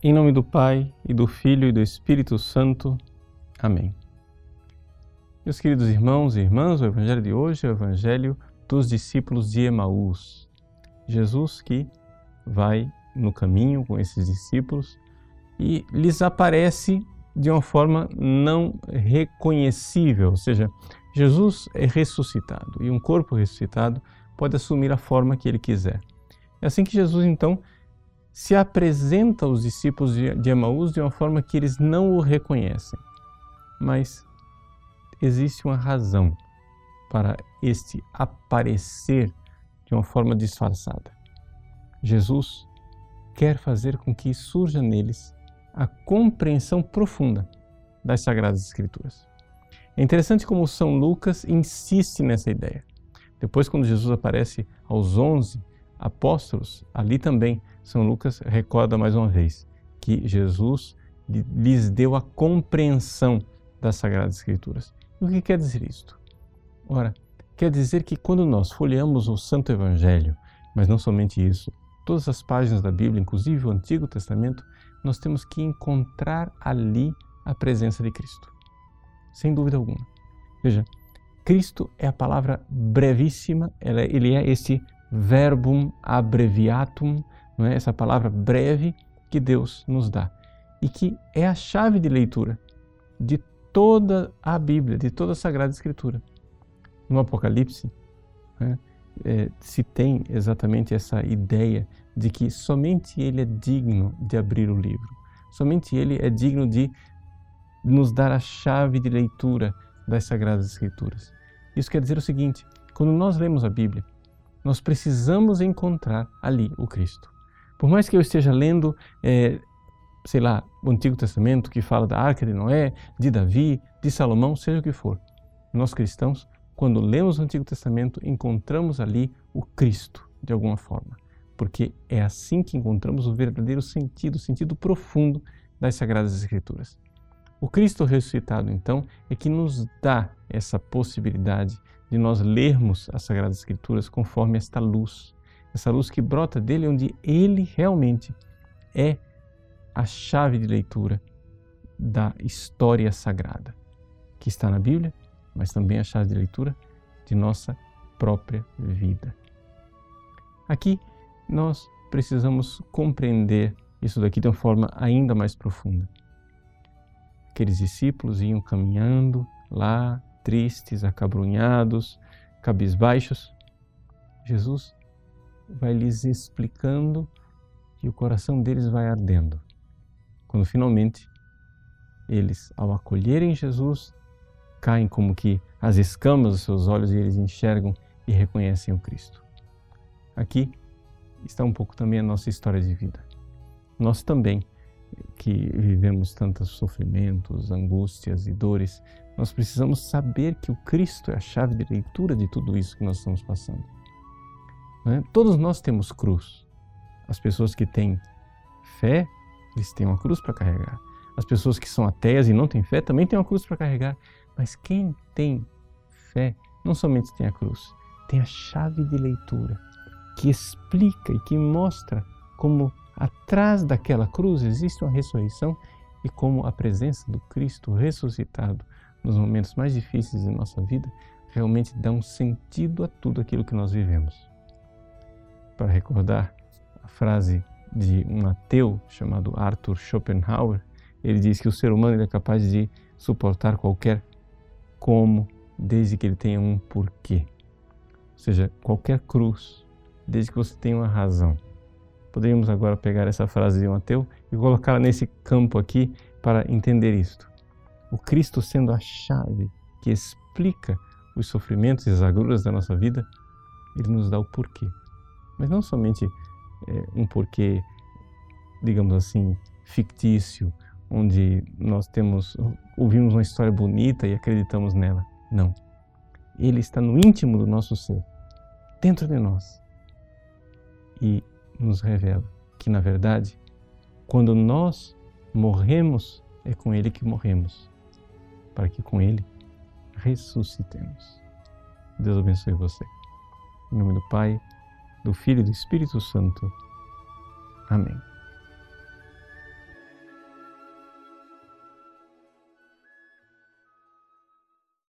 Em nome do Pai, e do Filho e do Espírito Santo. Amém. Meus queridos irmãos e irmãs, o Evangelho de hoje é o Evangelho dos discípulos de Emaús. Jesus que vai no caminho com esses discípulos e lhes aparece de uma forma não reconhecível, ou seja, Jesus é ressuscitado e um corpo ressuscitado pode assumir a forma que ele quiser. É assim que Jesus então se apresenta aos discípulos de Emaús de uma forma que eles não o reconhecem. Mas existe uma razão para este aparecer de uma forma disfarçada. Jesus quer fazer com que surja neles a compreensão profunda das Sagradas Escrituras. É interessante como São Lucas insiste nessa ideia. Depois, quando Jesus aparece aos onze apóstolos, ali também São Lucas recorda mais uma vez que Jesus lhes deu a compreensão das Sagradas Escrituras. E o que quer dizer isto? Ora, quer dizer que quando nós folheamos o Santo Evangelho, mas não somente isso, todas as páginas da Bíblia, inclusive o Antigo Testamento, nós temos que encontrar ali a presença de Cristo. Sem dúvida alguma. Veja, Cristo é a palavra brevíssima, ele é esse verbum abreviatum, não é? essa palavra breve que Deus nos dá e que é a chave de leitura de toda a Bíblia, de toda a Sagrada Escritura. No Apocalipse, né, é, se tem exatamente essa ideia de que somente Ele é digno de abrir o livro, somente Ele é digno de nos dar a chave de leitura das Sagradas Escrituras. Isso quer dizer o seguinte: quando nós lemos a Bíblia, nós precisamos encontrar ali o Cristo. Por mais que eu esteja lendo, é, sei lá, o Antigo Testamento que fala da Arca de Noé, de Davi, de Salomão, seja o que for, nós cristãos, quando lemos o Antigo Testamento, encontramos ali o Cristo, de alguma forma. Porque é assim que encontramos o verdadeiro sentido, o sentido profundo das Sagradas Escrituras. O Cristo ressuscitado, então, é que nos dá essa possibilidade de nós lermos as Sagradas Escrituras conforme esta luz, essa luz que brota dele, onde ele realmente é a chave de leitura da história sagrada, que está na Bíblia, mas também a chave de leitura de nossa própria vida. Aqui nós precisamos compreender isso daqui de uma forma ainda mais profunda. Aqueles discípulos iam caminhando lá tristes, acabrunhados, cabisbaixos, Jesus vai lhes explicando que o coração deles vai ardendo. Quando finalmente eles, ao acolherem Jesus, caem como que as escamas dos seus olhos e eles enxergam e reconhecem o Cristo. Aqui está um pouco também a nossa história de vida. Nós também, que vivemos tantos sofrimentos, angústias e dores, nós precisamos saber que o Cristo é a chave de leitura de tudo isso que nós estamos passando. É? Todos nós temos cruz. As pessoas que têm fé, eles têm uma cruz para carregar. As pessoas que são ateias e não têm fé também têm uma cruz para carregar. Mas quem tem fé não somente tem a cruz, tem a chave de leitura que explica e que mostra como atrás daquela cruz existe uma ressurreição e como a presença do Cristo ressuscitado nos momentos mais difíceis de nossa vida, realmente dá um sentido a tudo aquilo que nós vivemos. Para recordar a frase de um ateu chamado Arthur Schopenhauer, ele diz que o ser humano é capaz de suportar qualquer como, desde que ele tenha um porquê. Ou seja, qualquer cruz, desde que você tenha uma razão. Poderíamos agora pegar essa frase de um ateu e colocá-la nesse campo aqui para entender isto o Cristo sendo a chave que explica os sofrimentos e as agruras da nossa vida, ele nos dá o porquê. Mas não somente é, um porquê, digamos assim, fictício, onde nós temos ouvimos uma história bonita e acreditamos nela. Não. Ele está no íntimo do nosso ser, dentro de nós. E nos revela que, na verdade, quando nós morremos, é com ele que morremos para que com Ele ressuscitemos. Deus abençoe você. Em nome do Pai, do Filho e do Espírito Santo. Amém.